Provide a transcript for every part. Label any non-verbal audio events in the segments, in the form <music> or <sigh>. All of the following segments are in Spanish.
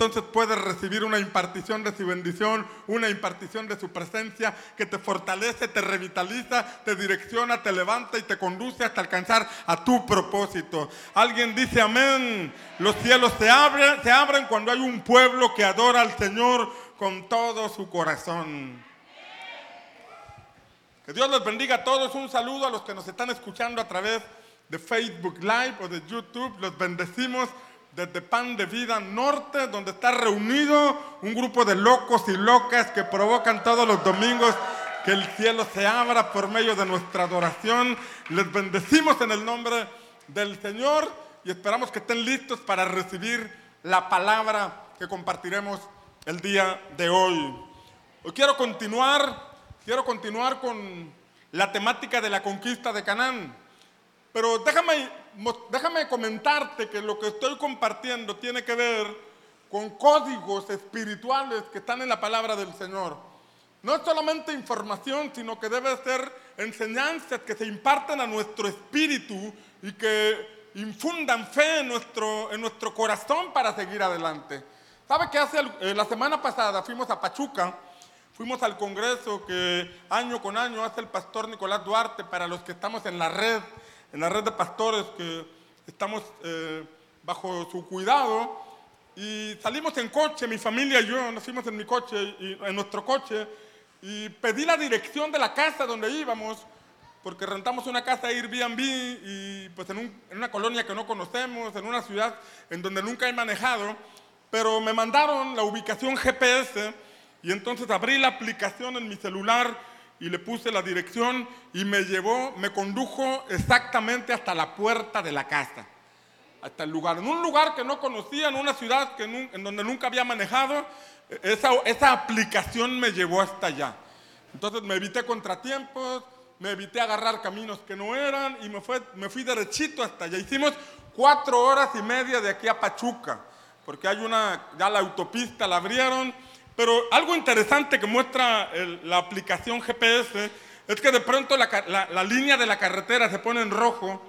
entonces puedes recibir una impartición de su bendición, una impartición de su presencia que te fortalece, te revitaliza, te direcciona, te levanta y te conduce hasta alcanzar a tu propósito. Alguien dice amén. Los cielos se abren, se abren cuando hay un pueblo que adora al Señor con todo su corazón. Que Dios les bendiga a todos. Un saludo a los que nos están escuchando a través de Facebook Live o de YouTube. Los bendecimos desde Pan de Vida Norte, donde está reunido un grupo de locos y locas que provocan todos los domingos que el cielo se abra por medio de nuestra adoración. Les bendecimos en el nombre del Señor y esperamos que estén listos para recibir la palabra que compartiremos el día de hoy. Hoy quiero continuar, quiero continuar con la temática de la conquista de Canaán. Pero déjame, déjame comentarte que lo que estoy compartiendo tiene que ver con códigos espirituales que están en la palabra del Señor. No es solamente información, sino que debe ser enseñanzas que se imparten a nuestro espíritu y que infundan fe en nuestro, en nuestro corazón para seguir adelante. ¿Sabe que hace eh, la semana pasada fuimos a Pachuca? Fuimos al congreso que año con año hace el pastor Nicolás Duarte para los que estamos en la red en la red de pastores que estamos eh, bajo su cuidado. Y salimos en coche, mi familia y yo, nos fuimos en mi coche, y, en nuestro coche, y pedí la dirección de la casa donde íbamos, porque rentamos una casa Airbnb y pues en, en una colonia que no conocemos, en una ciudad en donde nunca he manejado, pero me mandaron la ubicación GPS y entonces abrí la aplicación en mi celular y le puse la dirección y me llevó, me condujo exactamente hasta la puerta de la casa, hasta el lugar. En un lugar que no conocía, en una ciudad que en donde nunca había manejado, esa, esa aplicación me llevó hasta allá. Entonces me evité contratiempos, me evité agarrar caminos que no eran y me, fue, me fui derechito hasta allá. Hicimos cuatro horas y media de aquí a Pachuca, porque hay una, ya la autopista la abrieron pero algo interesante que muestra la aplicación GPS es que de pronto la, línea de la carretera se pone en rojo,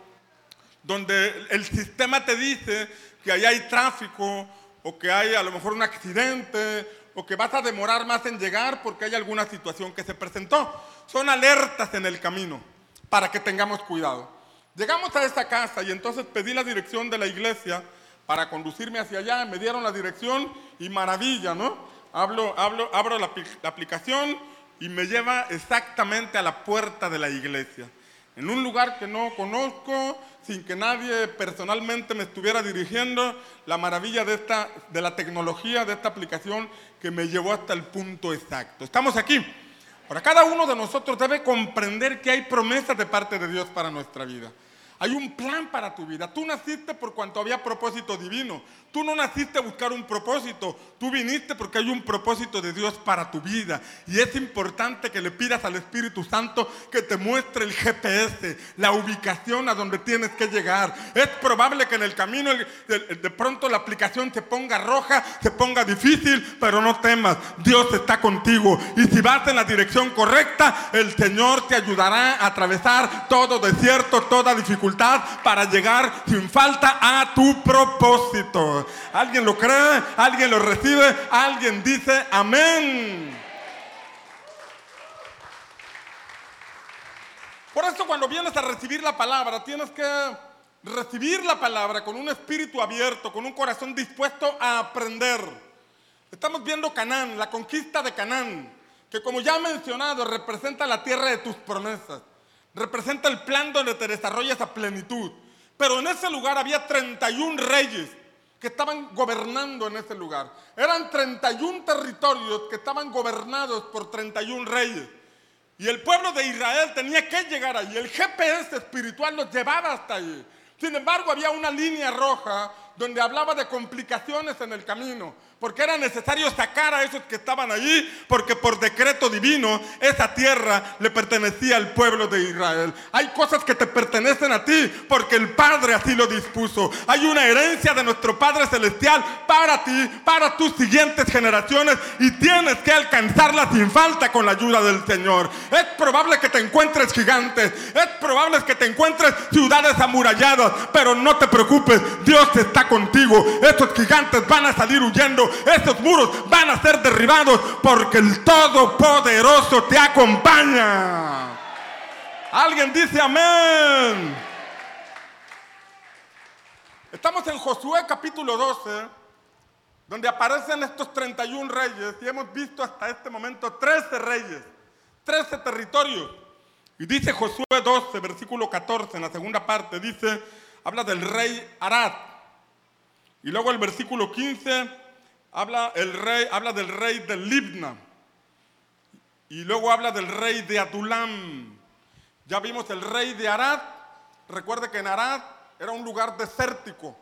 donde el sistema te dice que ahí hay tráfico o que hay a lo mejor un accidente o que vas a demorar más en llegar porque hay alguna situación que se presentó. Son alertas en el camino para que tengamos cuidado. Llegamos a esta casa y entonces pedí la dirección de la iglesia para conducirme hacia allá, me dieron la dirección y maravilla, ¿no? Hablo, hablo, abro la, aplicación y me lleva exactamente a la puerta de la iglesia. En un lugar que no conozco, sin que nadie personalmente me estuviera dirigiendo, la maravilla de, esta, de la tecnología, de esta aplicación que me llevó hasta el punto exacto. Estamos aquí. Ahora, cada uno de nosotros debe comprender que hay promesas de parte de Dios para nuestra vida. Hay un plan para tu vida. Tú naciste por cuanto había propósito divino. Tú no naciste a buscar un propósito. Tú viniste porque hay un propósito de Dios para tu vida. Y es importante que le pidas al Espíritu Santo que te muestre el GPS, la ubicación a donde tienes que llegar. Es probable que en el camino de pronto la aplicación se ponga roja, se ponga difícil, pero no temas. Dios está contigo. Y si vas en la dirección correcta, el Señor te ayudará a atravesar todo desierto, toda dificultad para llegar sin falta a tu propósito. ¿Alguien lo cree? ¿Alguien lo recibe? ¿Alguien dice amén? Por eso cuando vienes a recibir la palabra, tienes que recibir la palabra con un espíritu abierto, con un corazón dispuesto a aprender. Estamos viendo Canaán, la conquista de Canaán, que como ya he mencionado representa la tierra de tus promesas. Representa el plan donde te desarrollas a plenitud. Pero en ese lugar había 31 reyes que estaban gobernando en ese lugar. Eran 31 territorios que estaban gobernados por 31 reyes. Y el pueblo de Israel tenía que llegar allí. El GPS espiritual los llevaba hasta allí. Sin embargo, había una línea roja donde hablaba de complicaciones en el camino porque era necesario sacar a esos que estaban allí, porque por decreto divino esa tierra le pertenecía al pueblo de Israel. Hay cosas que te pertenecen a ti porque el Padre así lo dispuso. Hay una herencia de nuestro Padre Celestial para ti, para tus siguientes generaciones y tienes que alcanzarla sin falta con la ayuda del Señor. Es probable que te encuentres gigantes, es probable que te encuentres ciudades amuralladas, pero no te preocupes, Dios está contigo. Estos gigantes van a salir huyendo. Estos muros van a ser derribados porque el Todopoderoso te acompaña. Alguien dice amén. Estamos en Josué capítulo 12, donde aparecen estos 31 reyes y hemos visto hasta este momento 13 reyes, 13 territorios. Y dice Josué 12, versículo 14, en la segunda parte, dice, habla del rey Arad. Y luego el versículo 15 habla, el rey, habla del rey de Libna. Y luego habla del rey de Adulam. Ya vimos el rey de Arad. Recuerde que en Arad era un lugar desértico.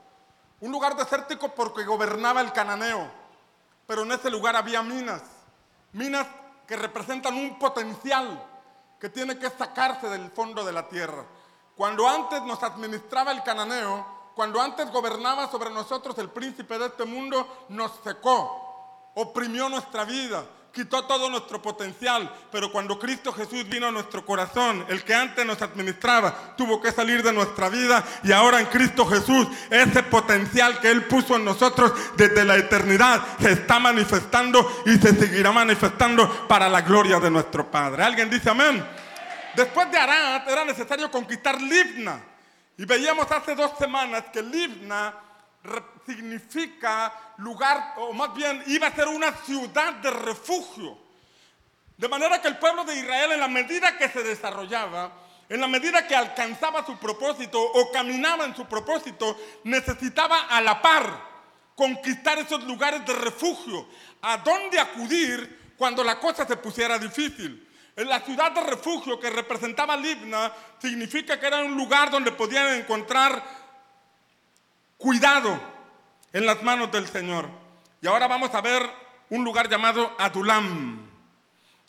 Un lugar desértico porque gobernaba el cananeo. Pero en ese lugar había minas. Minas que representan un potencial que tiene que sacarse del fondo de la tierra. Cuando antes nos administraba el cananeo, cuando antes gobernaba sobre nosotros el príncipe de este mundo, nos secó, oprimió nuestra vida, quitó todo nuestro potencial, pero cuando Cristo Jesús vino a nuestro corazón, el que antes nos administraba, tuvo que salir de nuestra vida y ahora en Cristo Jesús, ese potencial que Él puso en nosotros desde la eternidad se está manifestando y se seguirá manifestando para la gloria de nuestro Padre. ¿Alguien dice amén? Después de Arad era necesario conquistar Libna. Y veíamos hace dos semanas que Libna significa lugar, o más bien iba a ser una ciudad de refugio. De manera que el pueblo de Israel, en la medida que se desarrollaba, en la medida que alcanzaba su propósito o caminaba en su propósito, necesitaba a la par conquistar esos lugares de refugio. ¿A dónde acudir cuando la cosa se pusiera difícil? En la ciudad de refugio que representaba Libna significa que era un lugar donde podían encontrar cuidado en las manos del Señor. Y ahora vamos a ver un lugar llamado Adulam,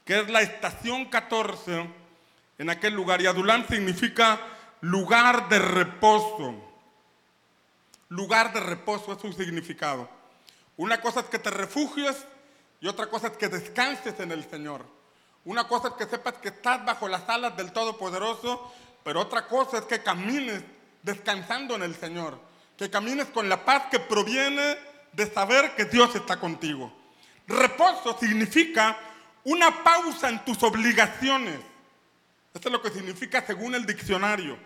que es la estación 14 en aquel lugar. Y Adulam significa lugar de reposo. Lugar de reposo es su significado. Una cosa es que te refugies y otra cosa es que descanses en el Señor. Una cosa es que sepas que estás bajo las alas del Todopoderoso, pero otra cosa es que camines descansando en el Señor que camines con la paz que proviene de saber que Dios está contigo. Reposo significa una pausa en tus obligaciones. Esto es lo que significa según el diccionario.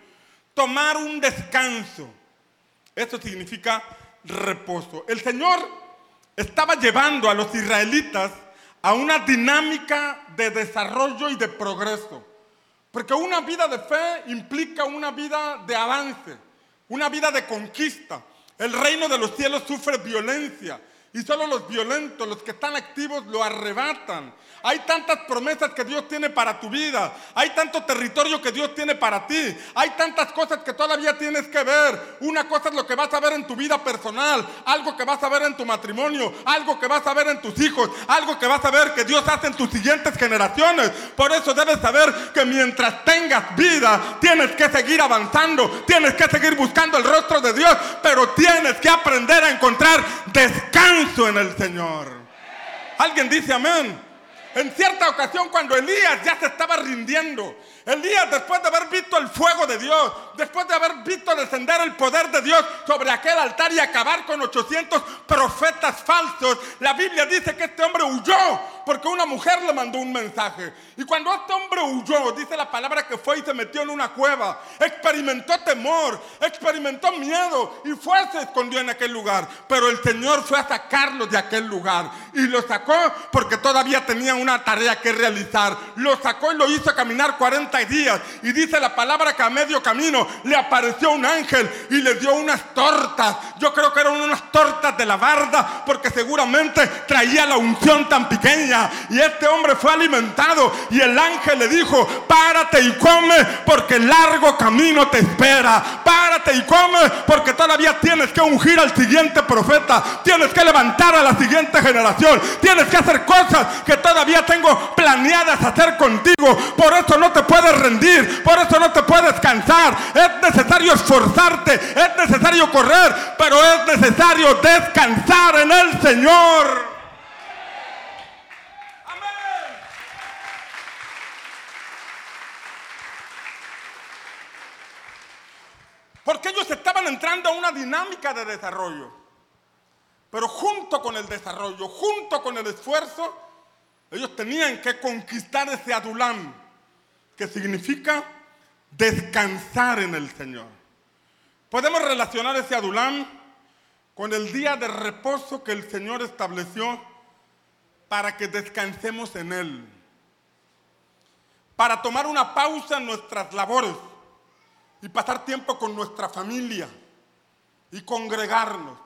Tomar un descanso. Eso significa reposo. El Señor estaba llevando a los israelitas a una dinámica de desarrollo y de progreso. Porque una vida de fe implica una vida de avance una vida de conquista. El reino de los cielos sufre violencia y solo los violentos, los que están activos, lo arrebatan. Hay tantas promesas que Dios tiene para tu vida. Hay tanto territorio que Dios tiene para ti. Hay tantas cosas que todavía tienes que ver. Una cosa es lo que vas a ver en tu vida personal. Algo que vas a ver en tu matrimonio. Algo que vas a ver en tus hijos. Algo que vas a ver que Dios hace en tus siguientes generaciones. Por eso debes saber que mientras tengas vida, tienes que seguir avanzando. Tienes que seguir buscando el rostro de Dios. Pero tienes que aprender a encontrar descanso en el Señor. Alguien dice amén. En cierta ocasión cuando Elías ya se estaba rindiendo, Elías después de haber visto el fuego de Dios, después de haber visto descender el poder de Dios sobre aquel altar y acabar con 800 profetas falsos, la Biblia dice que este hombre huyó porque una mujer le mandó un mensaje. Y cuando este hombre huyó, dice la palabra que fue y se metió en una cueva, experimentó temor, experimentó miedo y fue, se escondió en aquel lugar. Pero el Señor fue a sacarlo de aquel lugar y lo sacó porque todavía tenía una tarea que realizar. Lo sacó y lo hizo caminar 40 días. Y dice la palabra que a medio camino le apareció un ángel y le dio unas tortas. Yo creo que eran unas tortas de la barda porque seguramente traía la unción tan pequeña. Y este hombre fue alimentado y el ángel le dijo, párate y come porque largo camino te espera. Párate y come porque todavía tienes que ungir al siguiente profeta. Tienes que levantar a la siguiente generación. Tienes que hacer cosas que todavía tengo planeadas hacer contigo. Por eso no te puedes rendir. Por eso no te puedes cansar. Es necesario esforzarte. Es necesario correr. Pero es necesario descansar en el Señor. Porque ellos estaban entrando a una dinámica de desarrollo. Pero junto con el desarrollo, junto con el esfuerzo, ellos tenían que conquistar ese adulam, que significa descansar en el Señor. Podemos relacionar ese adulam con el día de reposo que el Señor estableció para que descansemos en Él. Para tomar una pausa en nuestras labores y pasar tiempo con nuestra familia y congregarnos.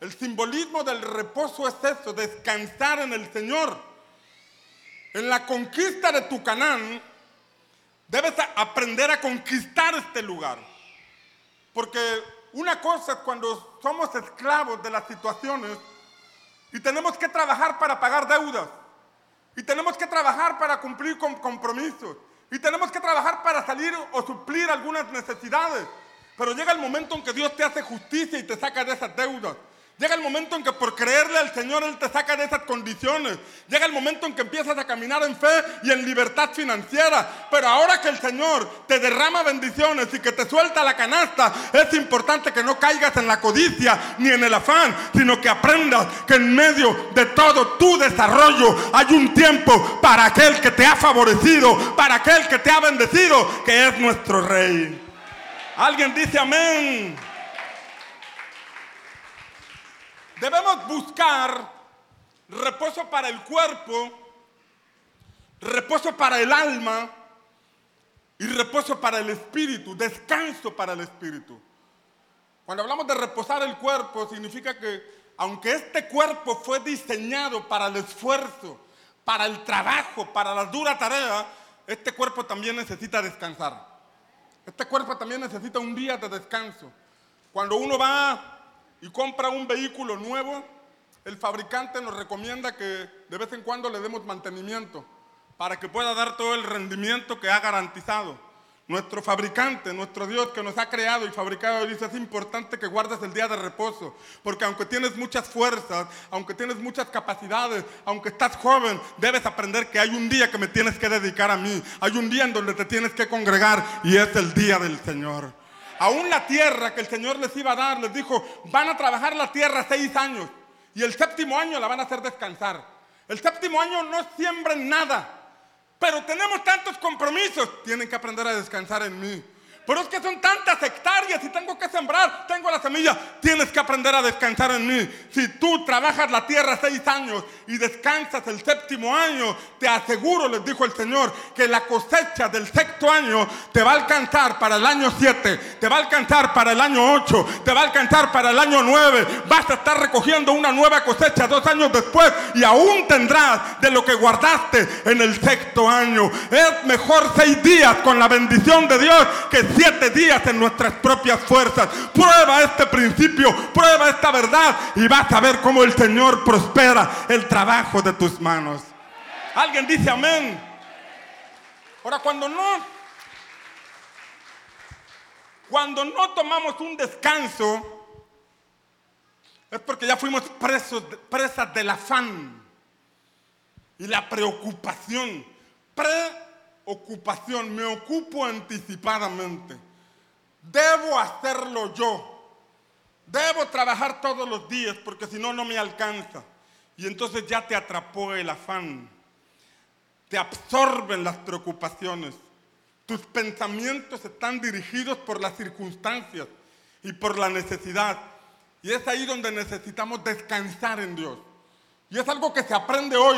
El simbolismo del reposo es eso, descansar en el Señor. En la conquista de tu Canaán, debes aprender a conquistar este lugar. Porque una cosa es cuando somos esclavos de las situaciones y tenemos que trabajar para pagar deudas. Y tenemos que trabajar para cumplir con compromisos. Y tenemos que trabajar para salir o suplir algunas necesidades. Pero llega el momento en que Dios te hace justicia y te saca de esas deudas. Llega el momento en que por creerle al Señor Él te saca de esas condiciones. Llega el momento en que empiezas a caminar en fe y en libertad financiera. Pero ahora que el Señor te derrama bendiciones y que te suelta la canasta, es importante que no caigas en la codicia ni en el afán, sino que aprendas que en medio de todo tu desarrollo hay un tiempo para aquel que te ha favorecido, para aquel que te ha bendecido, que es nuestro Rey. Alguien dice amén. Debemos buscar reposo para el cuerpo, reposo para el alma y reposo para el espíritu, descanso para el espíritu. Cuando hablamos de reposar el cuerpo, significa que aunque este cuerpo fue diseñado para el esfuerzo, para el trabajo, para la dura tarea, este cuerpo también necesita descansar. Este cuerpo también necesita un día de descanso. Cuando uno va y compra un vehículo nuevo, el fabricante nos recomienda que de vez en cuando le demos mantenimiento para que pueda dar todo el rendimiento que ha garantizado. Nuestro fabricante, nuestro Dios que nos ha creado y fabricado, dice, es importante que guardes el día de reposo, porque aunque tienes muchas fuerzas, aunque tienes muchas capacidades, aunque estás joven, debes aprender que hay un día que me tienes que dedicar a mí, hay un día en donde te tienes que congregar y es el día del Señor. Aún la tierra que el Señor les iba a dar, les dijo, van a trabajar la tierra seis años y el séptimo año la van a hacer descansar. El séptimo año no siembren nada, pero tenemos tantos compromisos, tienen que aprender a descansar en mí. Pero es que son tantas hectáreas y tengo que sembrar, tengo la semilla. Tienes que aprender a descansar en mí. Si tú trabajas la tierra seis años y descansas el séptimo año, te aseguro, les dijo el Señor, que la cosecha del sexto año te va a alcanzar para el año siete, te va a alcanzar para el año ocho, te va a alcanzar para el año nueve. Vas a estar recogiendo una nueva cosecha dos años después y aún tendrás de lo que guardaste en el sexto año. Es mejor seis días con la bendición de Dios que siete días en nuestras propias fuerzas. Prueba este principio, prueba esta verdad y vas a ver cómo el Señor prospera el trabajo de tus manos. Alguien dice amén. Ahora, cuando no, cuando no tomamos un descanso, es porque ya fuimos presos, presas del afán y la preocupación. Pre ocupación, me ocupo anticipadamente. Debo hacerlo yo. Debo trabajar todos los días porque si no, no me alcanza. Y entonces ya te atrapó el afán. Te absorben las preocupaciones. Tus pensamientos están dirigidos por las circunstancias y por la necesidad. Y es ahí donde necesitamos descansar en Dios. Y es algo que se aprende hoy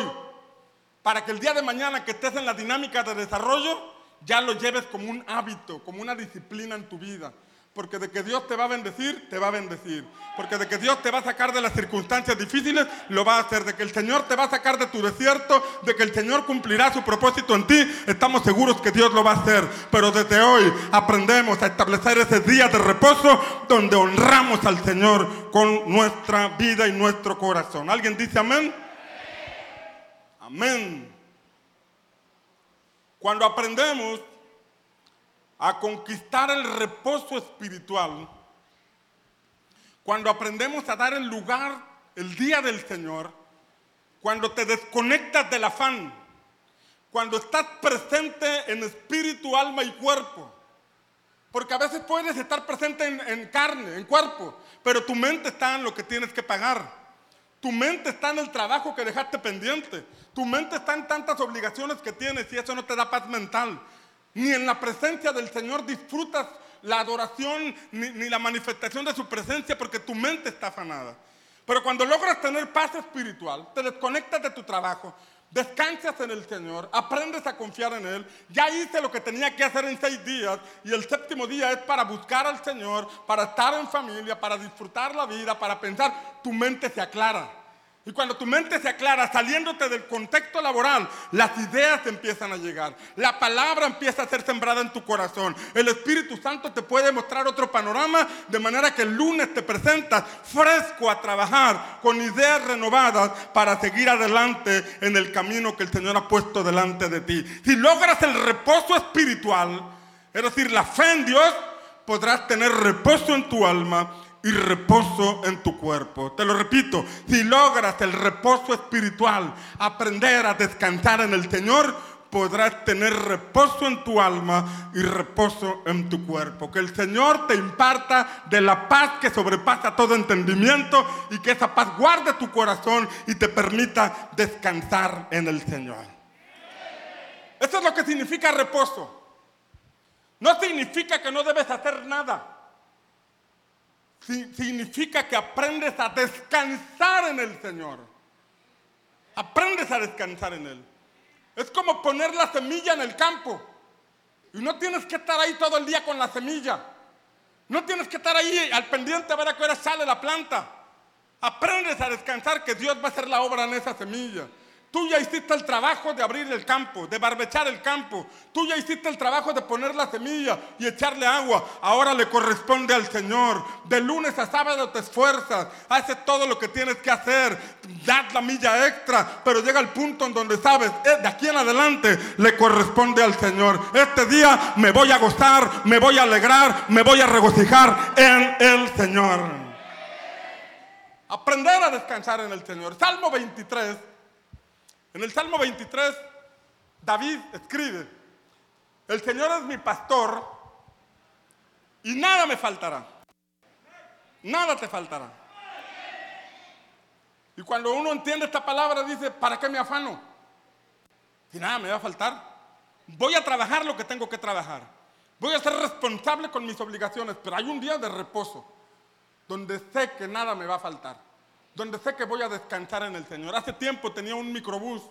para que el día de mañana que estés en la dinámica de desarrollo, ya lo lleves como un hábito, como una disciplina en tu vida. Porque de que Dios te va a bendecir, te va a bendecir. Porque de que Dios te va a sacar de las circunstancias difíciles, lo va a hacer. De que el Señor te va a sacar de tu desierto, de que el Señor cumplirá su propósito en ti, estamos seguros que Dios lo va a hacer. Pero desde hoy aprendemos a establecer ese día de reposo donde honramos al Señor con nuestra vida y nuestro corazón. ¿Alguien dice amén? Amén. Cuando aprendemos a conquistar el reposo espiritual, cuando aprendemos a dar el lugar el día del Señor, cuando te desconectas del afán, cuando estás presente en espíritu, alma y cuerpo, Porque a veces puedes estar presente en, en carne, en cuerpo, pero tu mente está en lo que tienes que pagar. Tu mente está en el trabajo que dejaste pendiente. Tu mente está en tantas obligaciones que tienes y eso no te da paz mental. Ni en la presencia del Señor disfrutas la adoración ni, la manifestación de su presencia porque tu mente está afanada. Pero cuando logras tener paz espiritual, te desconectas de tu trabajo, descansas en el Señor, aprendes a confiar en Él. Ya hice lo que tenía que hacer en seis días y el séptimo día es para buscar al Señor, para estar en familia, para disfrutar la vida, para pensar. Tu mente se aclara. Y cuando tu mente se aclara, saliéndote del contexto laboral, las ideas empiezan a llegar. La palabra empieza a ser sembrada en tu corazón. El Espíritu Santo te puede mostrar otro panorama, de manera que el lunes te presentas fresco a trabajar, con ideas renovadas para seguir adelante en el camino que el Señor ha puesto delante de ti. Si logras el reposo espiritual, es decir, la fe en Dios, podrás tener reposo en tu alma y reposo en tu cuerpo. Te lo repito, si logras el reposo espiritual, aprender a descansar en el Señor, podrás tener reposo en tu alma y reposo en tu cuerpo. Que el Señor te imparta de la paz que sobrepasa todo entendimiento y que esa paz guarde tu corazón y te permita descansar en el Señor. Eso es lo que significa reposo. No significa que no debes hacer nada significa que aprendes a descansar en el Señor. Aprendes a descansar en Él. Es como poner la semilla en el campo. Y no tienes que estar ahí todo el día con la semilla. No tienes que estar ahí al pendiente a ver a qué hora sale la planta. Aprendes a descansar que Dios va a hacer la obra en esa semilla. Tú ya hiciste el trabajo de abrir el campo, de barbechar el campo. Tú ya hiciste el trabajo de poner la semilla y echarle agua. Ahora le corresponde al Señor. De lunes a sábado te esfuerzas, haces todo lo que tienes que hacer, das la milla extra, pero llega el punto en donde sabes, eh, de aquí en adelante le corresponde al Señor. Este día me voy a gozar, me voy a alegrar, me voy a regocijar en el Señor. Aprender a descansar en el Señor. Salmo 23 en el Salmo 23, David escribe, el Señor es mi pastor y nada me faltará. Nada te faltará. Y cuando uno entiende esta palabra dice, ¿para qué me afano? Si nada me va a faltar. Voy a trabajar lo que tengo que trabajar. Voy a ser responsable con mis obligaciones, pero hay un día de reposo donde sé que nada me va a faltar donde sé que voy a descansar en el Señor. Hace tiempo tenía un microbús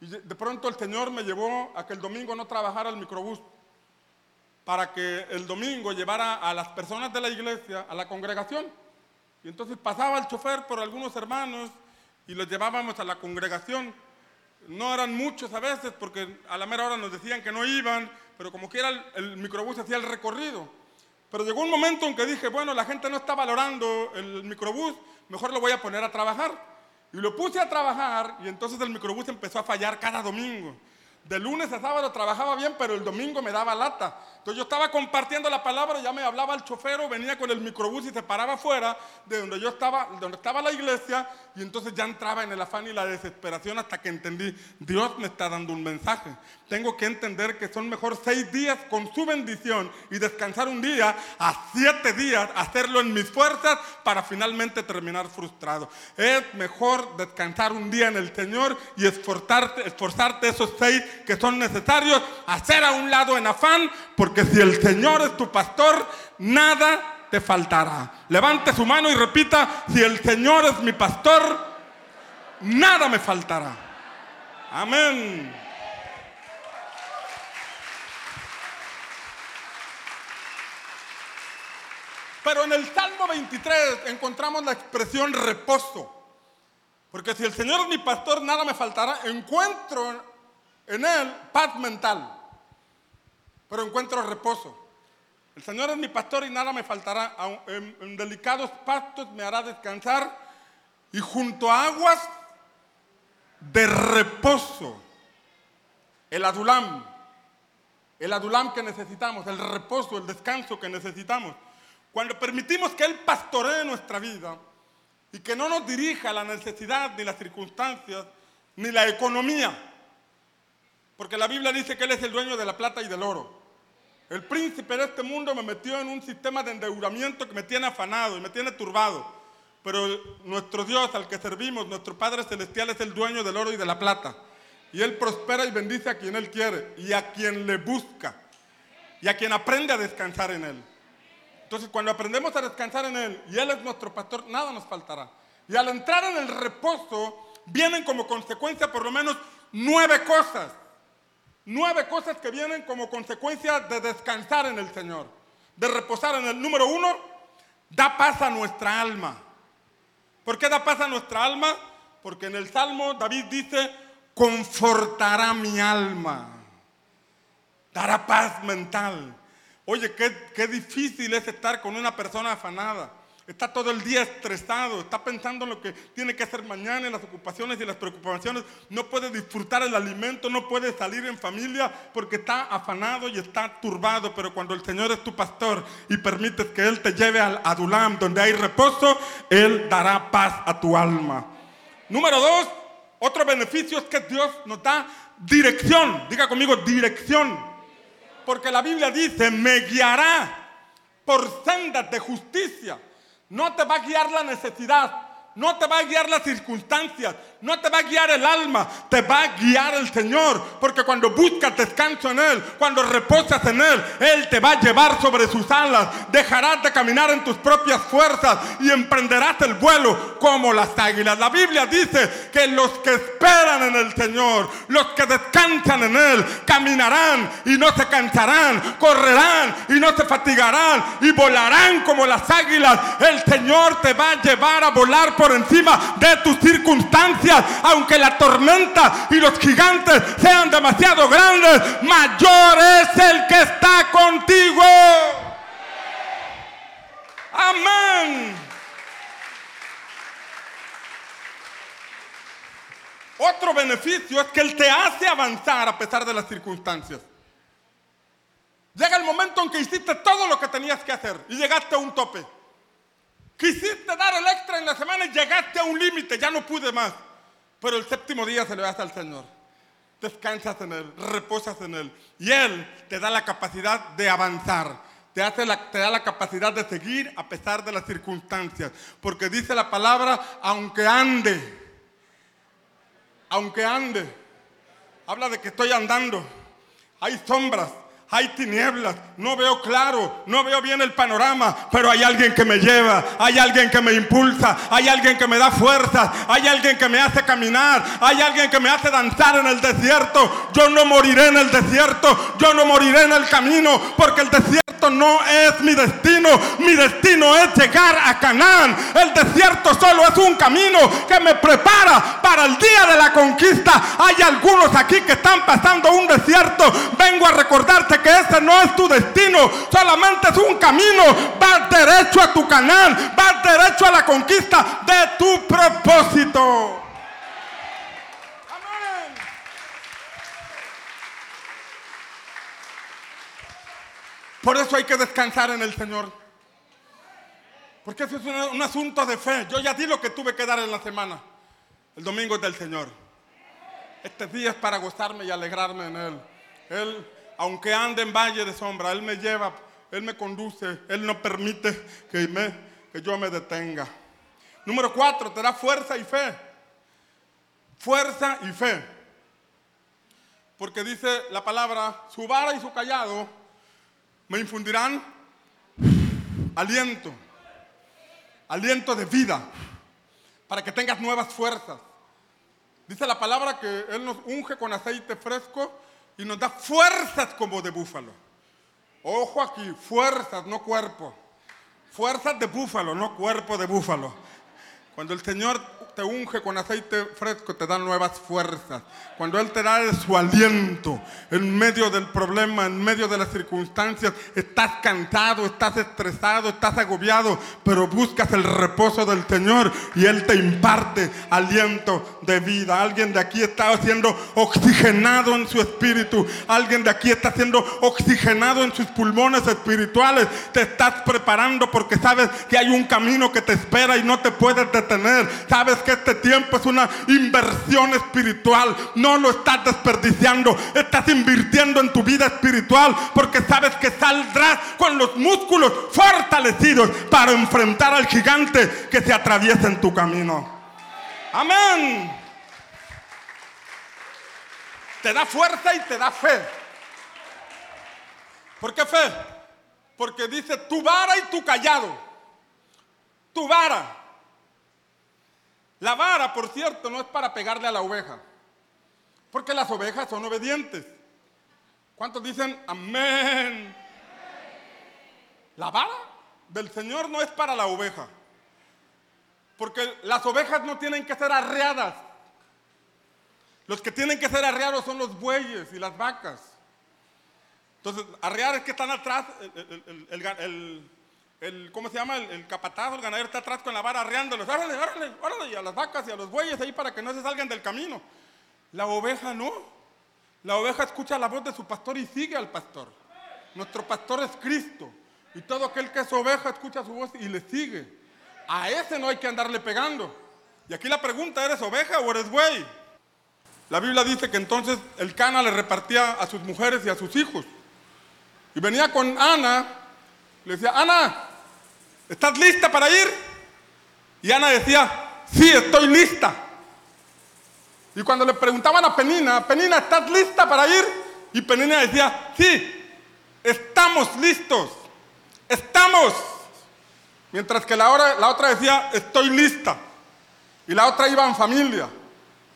y de pronto el Señor me llevó a que el domingo no trabajara el microbús para que el domingo llevara a las personas de la iglesia a la congregación. Y entonces pasaba el chofer por algunos hermanos y los llevábamos a la congregación. No eran muchos a veces porque a la mera hora nos decían que no iban, pero como quiera el, el microbús hacía el recorrido. Pero llegó un momento en que dije, bueno, la gente no está valorando el microbús, mejor lo voy a poner a trabajar. Y lo puse a trabajar y entonces el microbús empezó a fallar cada domingo. De lunes a sábado trabajaba bien, pero el domingo me daba lata. Yo estaba compartiendo la palabra, ya me hablaba el chofero, venía con el microbús y se paraba afuera de donde yo estaba, donde estaba la iglesia, y entonces ya entraba en el afán y la desesperación hasta que entendí, Dios me está dando un mensaje. Tengo que entender que son mejor seis días con su bendición y descansar un día a siete días, hacerlo en mis fuerzas para finalmente terminar frustrado. Es mejor descansar un día en el Señor y esforzarte, esforzarte esos seis que son necesarios, hacer a un lado en afán, porque si el Señor es tu pastor, nada te faltará. Levante su mano y repita, si el Señor es mi pastor, nada me faltará. Amén. Pero en el Salmo 23 encontramos la expresión reposo. Porque si el Señor es mi pastor, nada me faltará. Encuentro en Él paz mental, pero encuentro reposo. El Señor es mi pastor y nada me faltará. En, delicados pastos me hará descansar y junto a aguas de reposo. El adulam, el adulam que necesitamos, el reposo, el descanso que necesitamos. Cuando permitimos que Él pastoree nuestra vida y que no nos dirija la necesidad, ni las circunstancias, ni la economía, porque la Biblia dice que Él es el dueño de la plata y del oro. El príncipe de este mundo me metió en un sistema de endeudamiento que me tiene afanado y me tiene turbado. Pero nuestro Dios al que servimos, nuestro Padre Celestial es el dueño del oro y de la plata. Y Él prospera y bendice a quien Él quiere y a quien le busca y a quien aprende a descansar en Él. Entonces cuando aprendemos a descansar en Él y Él es nuestro pastor, nada nos faltará. Y al entrar en el reposo, vienen como consecuencia por lo menos nueve cosas. Nueve cosas que vienen como consecuencia de descansar en el Señor, de reposar en el número uno, da paz a nuestra alma. ¿Por qué da paz a nuestra alma? Porque en el Salmo David dice, confortará mi alma, dará paz mental. Oye, qué, qué difícil es estar con una persona afanada. Está todo el día estresado, está pensando en lo que tiene que hacer mañana, en las ocupaciones y las preocupaciones. No puede disfrutar el alimento, no puede salir en familia porque está afanado y está turbado. Pero cuando el Señor es tu pastor y permites que Él te lleve al Adulam, donde hay reposo, Él dará paz a tu alma. Número dos, otro beneficio es que Dios nos da dirección. Diga conmigo, dirección. Porque la Biblia dice, me guiará por sendas de justicia. No te va a guiar la necesidad, no te va a guiar las circunstancias, no te va a guiar el alma, te va a guiar el Señor. Porque cuando buscas descanso en Él, cuando reposas en Él, Él te va a llevar sobre sus alas. Dejarás de caminar en tus propias fuerzas y emprenderás el vuelo como las águilas. La Biblia dice que los que esperan en el Señor, los que descansan en Él, caminarán y no se cansarán, correrán y no se fatigarán y volarán como las águilas. El Señor te va a llevar a volar por encima de tus circunstancias aunque la tormenta y los gigantes sean demasiado grandes, mayor es el que está contigo. Amén. Otro beneficio es que Él te hace avanzar a pesar de las circunstancias. Llega el momento en que hiciste todo lo que tenías que hacer y llegaste a un tope. Quisiste dar el extra en la semana y llegaste a un límite, ya no pude más. Pero el séptimo día se le das al Señor. Descansas en Él, reposas en Él. Y Él te da la capacidad de avanzar. Te, te da la capacidad de seguir a pesar de las circunstancias. Porque dice la palabra, aunque ande. Aunque ande. Habla de que estoy andando. Hay sombras, hay tinieblas, no veo claro, no veo bien el panorama, pero hay alguien que me lleva, hay alguien que me impulsa, hay alguien que me da fuerzas, hay alguien que me hace caminar, hay alguien que me hace danzar en el desierto. Yo no moriré en el desierto, yo no moriré en el camino, porque el desierto no es mi destino, mi destino es llegar a Canaán. El desierto solo es un camino que me prepara para el día de la conquista. Hay algunos aquí que están pasando un desierto. Vengo a recordarte que ese no es tu destino, solamente es un camino. Vas derecho a tu canal, vas derecho a la conquista de tu propósito. Por eso hay que descansar en el Señor. Porque eso es un, un, asunto de fe. Yo ya di lo que tuve que dar en la semana. El domingo es del Señor. Este día es para gozarme y alegrarme en Él. Él aunque ande en valle de sombra, Él me lleva, Él me conduce, Él no permite que, que yo me detenga. Número cuatro, te da fuerza y fe. Fuerza y fe. Porque dice la palabra, su vara y su callado me infundirán aliento, aliento de vida, para que tengas nuevas fuerzas. Dice la palabra que Él nos unge con aceite fresco y nos da fuerzas como de búfalo. Ojo aquí, fuerzas, no cuerpo. Fuerzas de búfalo, no cuerpo de búfalo. Cuando el Señor te unge con aceite fresco, te da nuevas fuerzas. Cuando Él te da su aliento en medio del problema, en medio de las circunstancias, estás cansado, estás estresado, estás agobiado, pero buscas el reposo del Señor y Él te imparte aliento de vida. Alguien de aquí está siendo oxigenado en su espíritu. Alguien de aquí está siendo oxigenado en sus pulmones espirituales. Te estás preparando porque sabes que hay un camino que te espera y no te puedes detener. Sabes este tiempo es una inversión espiritual. No lo estás desperdiciando. Estás invirtiendo en tu vida espiritual porque sabes que saldrás con los músculos fortalecidos para enfrentar al gigante que se atraviesa en tu camino. Amén. Te da fuerza y te da fe. ¿Por qué fe? Porque dice tu vara y tu callado. Tu vara. La vara, por cierto, no es para pegarle a la oveja. Porque las ovejas son obedientes. ¿Cuántos dicen amén? La vara del Señor no es para la oveja. Porque las ovejas no tienen que ser arreadas. Los que tienen que ser arreados son los bueyes y las vacas. Entonces, arrear es que están atrás, el, ¿cómo se llama? El, capataz, el ganadero está atrás con la vara arreándolos. Árale, árale, árale, y a las vacas y a los bueyes ahí para que no se salgan del camino. La oveja no. La oveja escucha la voz de su pastor y sigue al pastor. Nuestro pastor es Cristo. Y todo aquel que es oveja escucha su voz y le sigue. A ese no hay que andarle pegando. Y aquí la pregunta, ¿eres oveja o eres buey? La Biblia dice que entonces el Cana le repartía a sus mujeres y a sus hijos. Y venía con Ana, le decía, Ana, ¿estás lista para ir? Y Ana decía, sí, estoy lista. Y cuando le preguntaban a Penina, Penina, ¿estás lista para ir? Y Penina decía, sí, estamos listos, estamos. Mientras que la, otra decía, estoy lista. Y la otra iba en familia.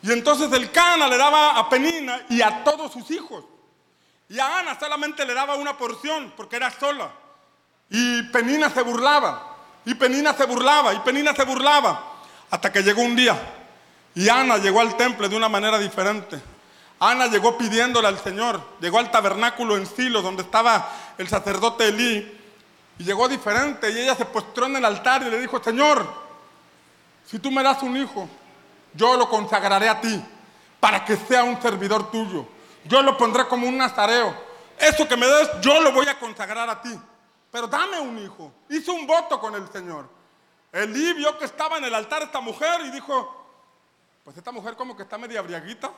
Y entonces el Cana le daba a Penina y a todos sus hijos. Y a Ana solamente le daba una porción porque era sola. Y Penina se burlaba. Y Penina se burlaba. Y Penina se burlaba. Hasta que llegó un día. Y Ana llegó al templo de una manera diferente. Ana llegó pidiéndole al Señor. Llegó al tabernáculo en Silo donde estaba el sacerdote Elí y llegó diferente y ella se postró en el altar y le dijo, Señor, si tú me das un hijo, yo lo consagraré a ti para que sea un servidor tuyo. Yo lo pondré como un nazareo. Eso que me des, yo lo voy a consagrar a ti. Pero dame un hijo. Hizo un voto con el Señor. Elí vio que estaba en el altar esta mujer y dijo, pues esta mujer como que está media briaguita.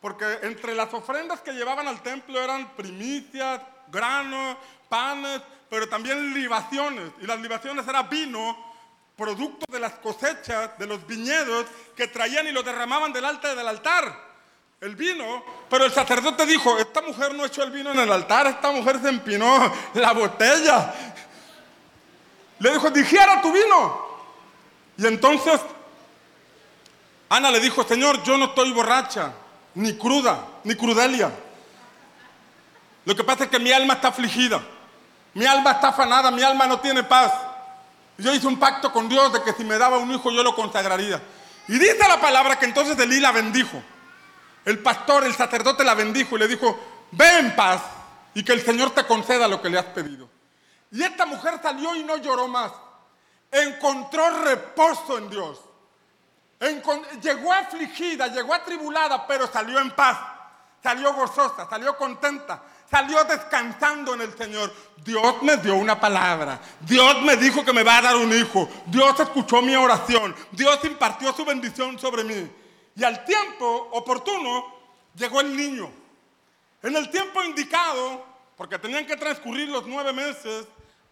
Porque entre las ofrendas que llevaban al templo eran primicias, grano, panes, pero también libaciones. Y las libaciones era vino, producto de las cosechas, de los viñedos que traían y lo derramaban del altar del altar. El vino, pero el sacerdote dijo, esta mujer no echó el vino en el altar, esta mujer se empinó la botella. Le dijo, dijera tu vino. Y entonces Ana le dijo, Señor, yo no estoy borracha, ni cruda, ni crudelia. Lo que pasa es que mi alma está afligida. Mi alma está afanada, mi alma no tiene paz. Yo hice un pacto con Dios de que si me daba un hijo yo lo consagraría. Y dice la palabra que entonces Elí la bendijo. El pastor, el sacerdote la bendijo y le dijo, ve en paz y que el Señor te conceda lo que le has pedido. Y esta mujer salió y no lloró más. Encontró reposo en Dios. llegó afligida, llegó atribulada, pero salió en paz. Salió gozosa, salió contenta salió descansando en el Señor. Dios me dio una palabra. Dios me dijo que me va a dar un hijo. Dios escuchó mi oración. Dios impartió su bendición sobre mí. Y al tiempo oportuno llegó el niño. En el tiempo indicado, porque tenían que transcurrir los nueve meses,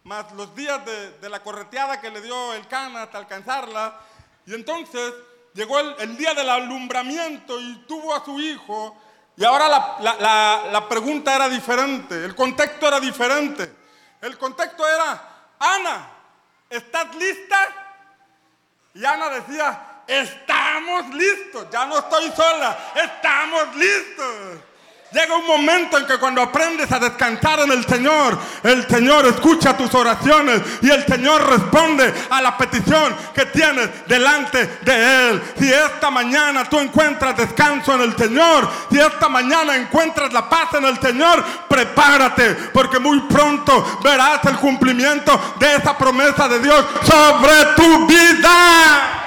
más los días de, la correteada que le dio el cana hasta alcanzarla. Y entonces llegó el día del alumbramiento y tuvo a su hijo y ahora la, pregunta era diferente, el contexto era diferente. El contexto era, Ana, ¿estás lista? Y Ana decía, estamos listos, ya no estoy sola, estamos listos. Llega un momento en que cuando aprendes a descansar en el Señor, el Señor escucha tus oraciones y el Señor responde a la petición que tienes delante de Él. Si esta mañana tú encuentras descanso en el Señor, si esta mañana encuentras la paz en el Señor, prepárate porque muy pronto verás el cumplimiento de esa promesa de Dios sobre tu vida.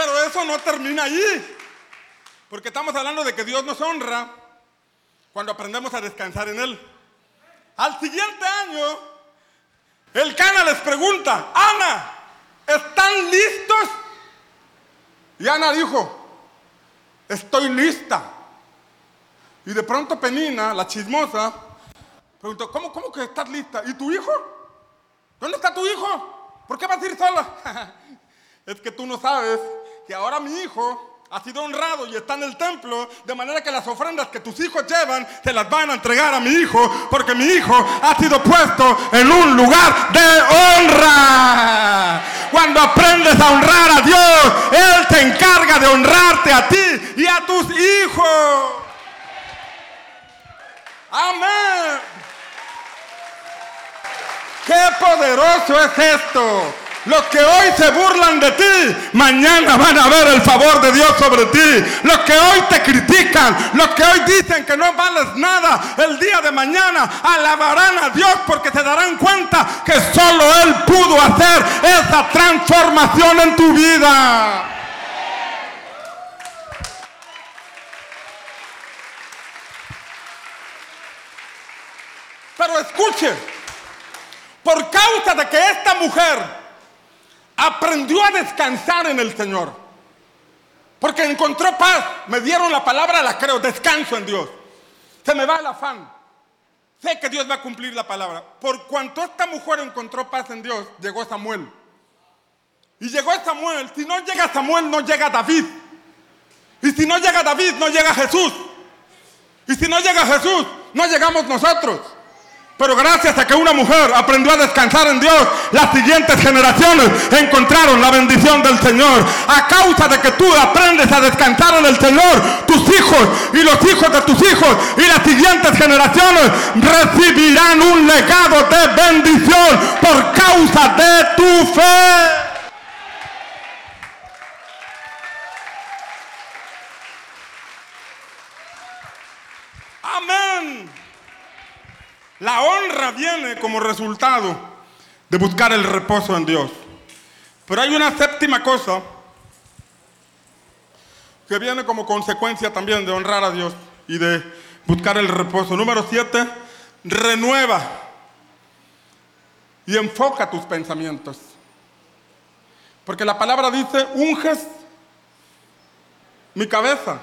Pero eso no termina ahí. Porque estamos hablando de que Dios nos honra cuando aprendemos a descansar en Él. Al siguiente año, el Cana les pregunta, Ana, ¿están listos? Y Ana dijo, estoy lista. Y de pronto Penina, la chismosa, preguntó, ¿cómo, cómo que estás lista? ¿Y tu hijo? ¿Dónde está tu hijo? ¿Por qué vas a ir sola? <laughs> es que tú no sabes que ahora mi hijo ha sido honrado y está en el templo, de manera que las ofrendas que tus hijos llevan se las van a entregar a mi hijo, porque mi hijo ha sido puesto en un lugar de honra. Cuando aprendes a honrar a Dios, Él te encarga de honrarte a ti y a tus hijos. Amén. Qué poderoso es esto. Los que hoy se burlan de ti, mañana van a ver el favor de Dios sobre ti. Los que hoy te critican, los que hoy dicen que no vales nada, el día de mañana alabarán a Dios porque se darán cuenta que solo Él pudo hacer esa transformación en tu vida. Pero escuche, por causa de que esta mujer aprendió a descansar en el Señor. Porque encontró paz. Me dieron la palabra, la creo. Descanso en Dios. Se me va el afán. Sé que Dios va a cumplir la palabra. Por cuanto esta mujer encontró paz en Dios, llegó Samuel. Y llegó Samuel. Si no llega Samuel, no llega David. Y si no llega David, no llega Jesús. Y si no llega Jesús, no llegamos nosotros. Pero gracias a que una mujer aprendió a descansar en Dios, las siguientes generaciones encontraron la bendición del Señor. A causa de que tú aprendes a descansar en el Señor, tus hijos y los hijos de tus hijos y las siguientes generaciones recibirán un legado de bendición por causa de tu fe. Amén. La honra viene como resultado de buscar el reposo en Dios. Pero hay una séptima cosa que viene como consecuencia también de honrar a Dios y de buscar el reposo. Número siete, renueva y enfoca tus pensamientos. Porque la palabra dice, unges mi cabeza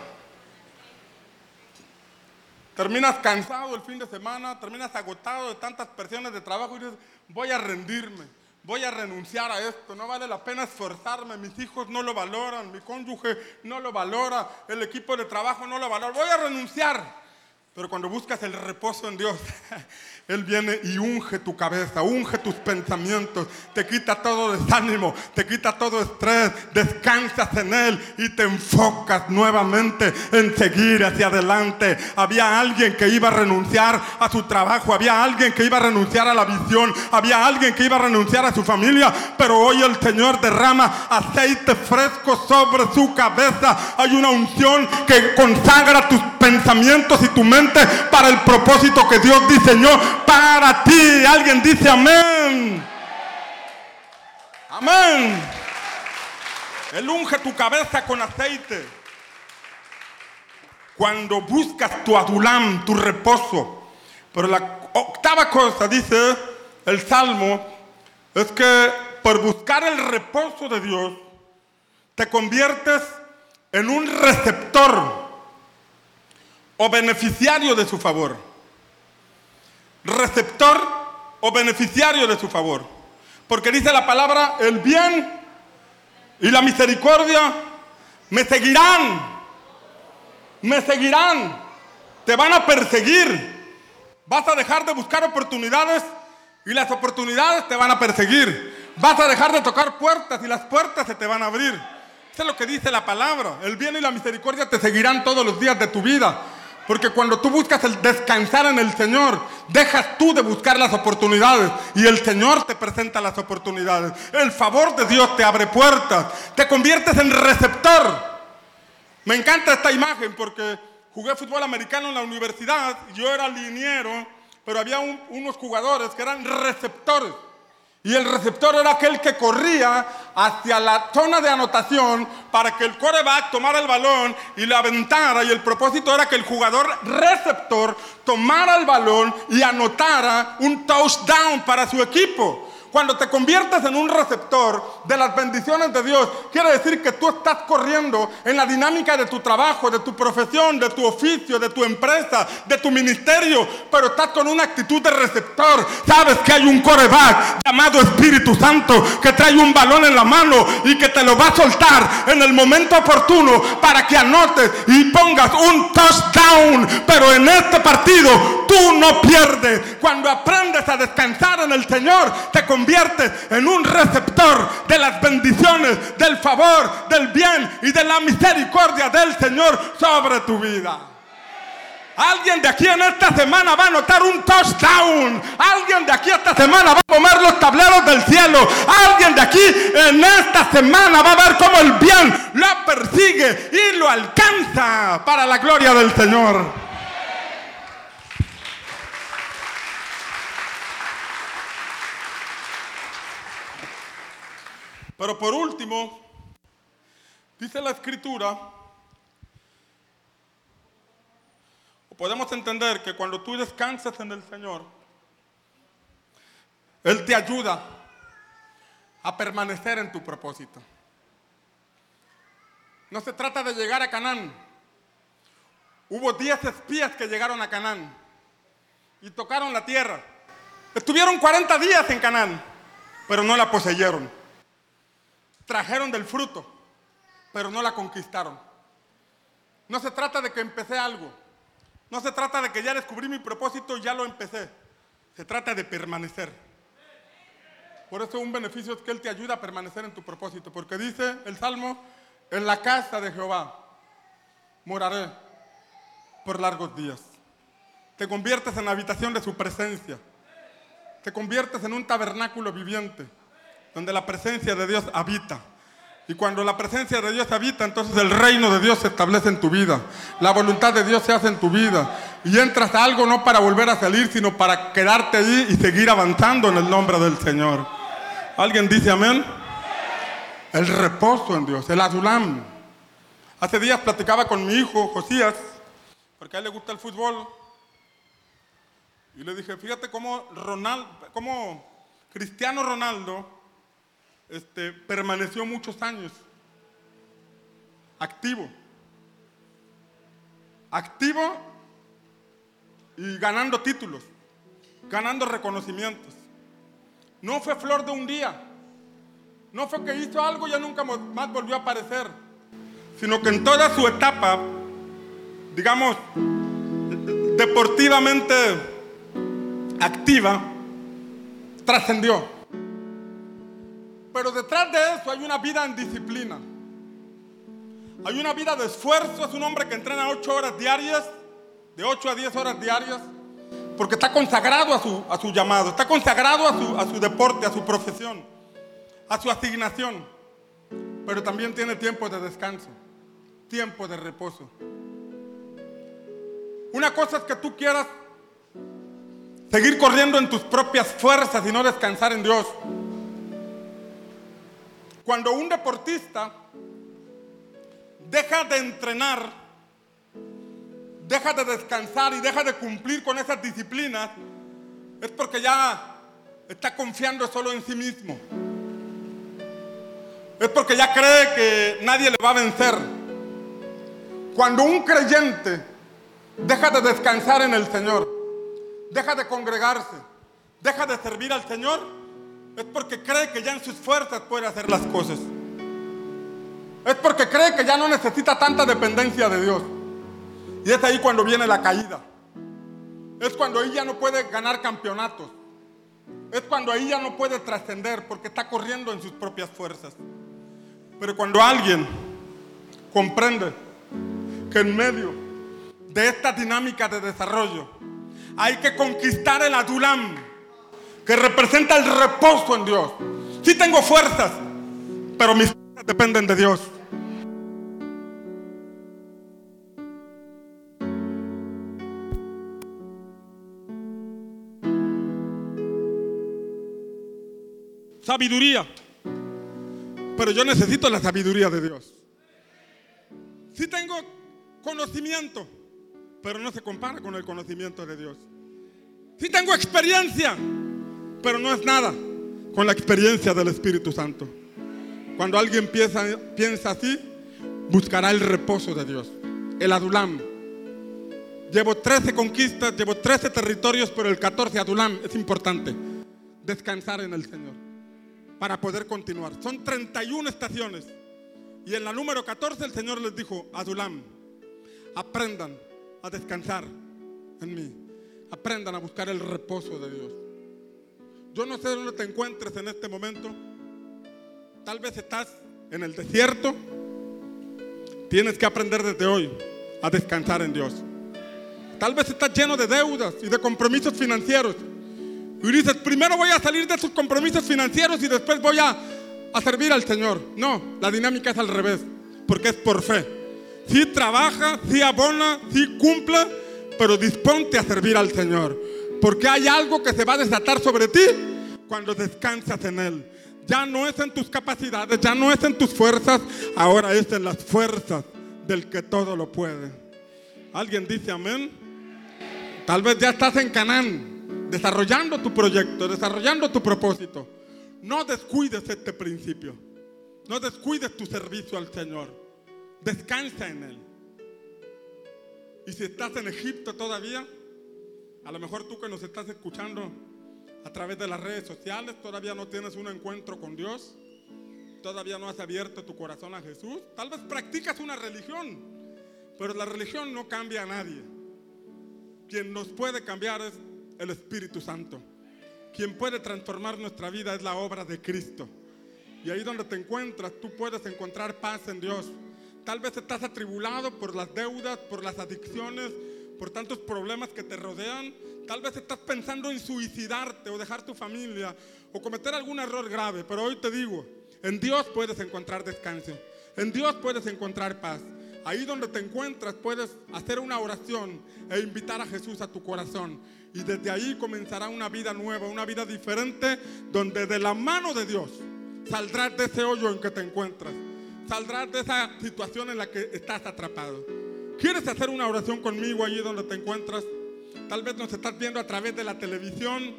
terminas cansado el fin de semana, terminas agotado de tantas presiones de trabajo y dices, voy a rendirme, voy a renunciar a esto, no vale la pena esforzarme, mis hijos no lo valoran, mi cónyuge no lo valora, el equipo de trabajo no lo valora, voy a renunciar. Pero cuando buscas el reposo en Dios, <laughs> Él viene y unge tu cabeza, unge tus pensamientos, te quita todo desánimo, te quita todo estrés, descansas en Él y te enfocas nuevamente en seguir hacia adelante. Había alguien que iba a renunciar a su trabajo, había alguien que iba a renunciar a la visión, había alguien que iba a renunciar a su familia, pero hoy el Señor derrama aceite fresco sobre su cabeza. Hay una unción que consagra tus pensamientos y tu mente para el propósito que Dios diseñó para ti. Alguien dice amén. Amén. Él unge tu cabeza con aceite. Cuando buscas tu adulam, tu reposo. Pero la octava cosa, dice el Salmo, es que por buscar el reposo de Dios, te conviertes en un receptor o beneficiario de su favor. Receptor o beneficiario de su favor. Porque dice la palabra, el bien y la misericordia me seguirán. Me seguirán. Te van a perseguir. Vas a dejar de buscar oportunidades y las oportunidades te van a perseguir. Vas a dejar de tocar puertas y las puertas se te van a abrir. Eso es lo que dice la palabra. El bien y la misericordia te seguirán todos los días de tu vida. Porque cuando tú buscas el descansar en el Señor, dejas tú de buscar las oportunidades y el Señor te presenta las oportunidades. El favor de Dios te abre puertas, te conviertes en receptor. Me encanta esta imagen porque jugué fútbol americano en la universidad, yo era liniero, pero había unos jugadores que eran receptores. Y el receptor era aquel que corría hacia la zona de anotación para que el coreback tomara el balón y lo aventara. Y el propósito era que el jugador receptor tomara el balón y anotara un touchdown para su equipo. Cuando te conviertes en un receptor de las bendiciones de Dios, quiere decir que tú estás corriendo en la dinámica de tu trabajo, de tu profesión, de tu oficio, de tu empresa, de tu ministerio, pero estás con una actitud de receptor. Sabes que hay un coreback llamado Espíritu Santo que trae un balón en la mano y que te lo va a soltar en el momento oportuno para que anotes y pongas un touchdown. Pero en este partido tú no pierdes. Cuando aprendes a descansar en el Señor, te conviertes en un receptor de las bendiciones, del favor, del bien y de la misericordia del Señor sobre tu vida. Alguien de aquí en esta semana va a notar un touchdown. Alguien de aquí esta semana va a comer los tableros del cielo. Alguien de aquí en esta semana va a ver cómo el bien lo persigue y lo alcanza para la gloria del Señor. Pero por último, dice la escritura, podemos entender que cuando tú descansas en el Señor, Él te ayuda a permanecer en tu propósito. No se trata de llegar a Canaán. Hubo diez espías que llegaron a Canaán y tocaron la tierra. Estuvieron 40 días en Canaán, pero no la poseyeron trajeron del fruto, pero no la conquistaron. No se trata de que empecé algo. No se trata de que ya descubrí mi propósito y ya lo empecé. Se trata de permanecer. Por eso un beneficio es que Él te ayuda a permanecer en tu propósito. Porque dice el Salmo, en la casa de Jehová moraré por largos días. Te conviertes en la habitación de su presencia. Te conviertes en un tabernáculo viviente donde la presencia de Dios habita. Y cuando la presencia de Dios habita, entonces el reino de Dios se establece en tu vida. La voluntad de Dios se hace en tu vida. Y entras a algo no para volver a salir, sino para quedarte allí y seguir avanzando en el nombre del Señor. ¿Alguien dice amén? El reposo en Dios, el azulam. Hace días platicaba con mi hijo, Josías, porque a él le gusta el fútbol. Y le dije, fíjate cómo, cómo Cristiano Ronaldo este, permaneció muchos años activo. Activo y ganando títulos, ganando reconocimientos. No fue flor de un día. No fue que hizo algo y ya nunca más volvió a aparecer. Sino que en toda su etapa, digamos, deportivamente activa, trascendió. Pero detrás de eso hay una vida en disciplina. Hay una vida de esfuerzo. Es un hombre que entrena 8 horas diarias, de 8 a 10 horas diarias, porque está consagrado a su, a su llamado, está consagrado a su, a su deporte, a su profesión, a su asignación. Pero también tiene tiempo de descanso, tiempo de reposo. Una cosa es que tú quieras seguir corriendo en tus propias fuerzas y no descansar en Dios. Cuando un deportista deja de entrenar, deja de descansar y deja de cumplir con esas disciplinas, es porque ya está confiando solo en sí mismo. Es porque ya cree que nadie le va a vencer. Cuando un creyente deja de descansar en el Señor, deja de congregarse, deja de servir al Señor, es porque cree que ya en sus fuerzas puede hacer las cosas. Es porque cree que ya no necesita tanta dependencia de Dios. Y es ahí cuando viene la caída. Es cuando ella no puede ganar campeonatos. Es cuando ella no puede trascender porque está corriendo en sus propias fuerzas. Pero cuando alguien comprende que en medio de esta dinámica de desarrollo hay que conquistar el adulam, que representa el reposo en Dios. Sí tengo fuerzas, pero mis fuerzas dependen de Dios. sabiduría. Pero yo necesito la sabiduría de Dios. Sí tengo conocimiento, pero no se compara con el conocimiento de Dios. Sí tengo experiencia, pero no es nada con la experiencia del Espíritu Santo. Cuando alguien piensa, así, buscará el reposo de Dios, el adulam. Llevo 13 conquistas, llevo 13 territorios, pero el 14 adulam es importante. Descansar en el Señor para poder continuar. Son 31 estaciones. Y en la número 14 el Señor les dijo, adulam, aprendan a descansar en mí. Aprendan a buscar el reposo de Dios. Yo no sé dónde te encuentres en este momento. Tal vez estás en el desierto. Tienes que aprender desde hoy a descansar en Dios. Tal vez estás lleno de deudas y de compromisos financieros. Y dices, primero voy a salir de esos compromisos financieros y después voy a, a servir al Señor. No, la dinámica es al revés, porque es por fe. Si trabaja, si abona, si cumple, pero disponte a servir al Señor. Porque hay algo que se va a desatar sobre ti cuando descansas en Él. Ya no es en tus capacidades, ya no es en tus fuerzas, ahora es en las fuerzas del que todo lo puede. ¿Alguien dice amén? Tal vez ya estás en Canaán, desarrollando tu proyecto, desarrollando tu propósito. No descuides este principio. No descuides tu servicio al Señor. Descansa en Él. Y si estás en Egipto todavía, a lo mejor tú que nos estás escuchando a través de las redes sociales, todavía no tienes un encuentro con Dios, todavía no has abierto tu corazón a Jesús, tal vez practicas una religión, pero la religión no cambia a nadie. Quien nos puede cambiar es el Espíritu Santo. Quien puede transformar nuestra vida es la obra de Cristo. Y ahí donde te encuentras, tú puedes encontrar paz en Dios. Tal vez estás atribulado por las deudas, por las adicciones, por tantos problemas que te rodean. Tal vez estás pensando en suicidarte o dejar tu familia o cometer algún error grave. Pero hoy te digo, en Dios puedes encontrar descanso. En Dios puedes encontrar paz. Ahí donde te encuentras puedes hacer una oración e invitar a Jesús a tu corazón. Y desde ahí comenzará una vida nueva, una vida diferente, donde de la mano de Dios saldrás de ese hoyo en que te encuentras. Saldrás de esa situación en la que estás atrapado. ¿Quieres hacer una oración conmigo allí donde te encuentras? Tal vez nos estás viendo a través de la televisión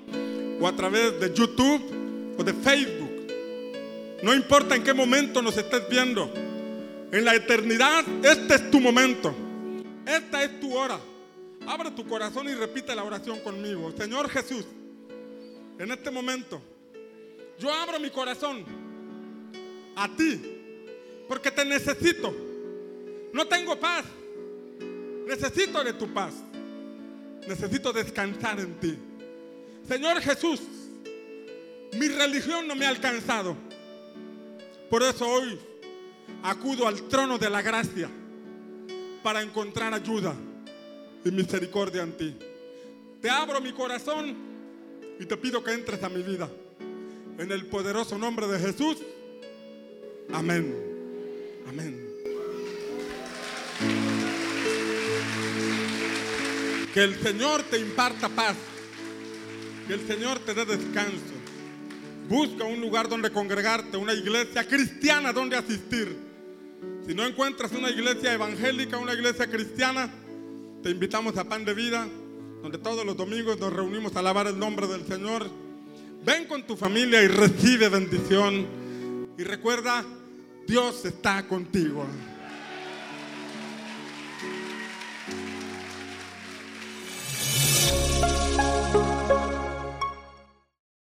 o a través de YouTube o de Facebook. No importa en qué momento nos estés viendo. En la eternidad, este es tu momento. Esta es tu hora. Abre tu corazón y repite la oración conmigo. Señor Jesús, en este momento, yo abro mi corazón a ti, porque te necesito. No tengo paz. Necesito de tu paz. Necesito descansar en ti. Señor Jesús, mi religión no me ha alcanzado. Por eso hoy acudo al trono de la gracia para encontrar ayuda y misericordia en ti. Te abro mi corazón y te pido que entres a mi vida. En el poderoso nombre de Jesús. Amén. Amén. Que el Señor te imparta paz. Que el Señor te dé descanso. Busca un lugar donde congregarte, una iglesia cristiana donde asistir. Si no encuentras una iglesia evangélica, una iglesia cristiana, te invitamos a Pan de Vida, donde todos los domingos nos reunimos a alabar el nombre del Señor. Ven con tu familia y recibe bendición. Y recuerda, Dios está contigo.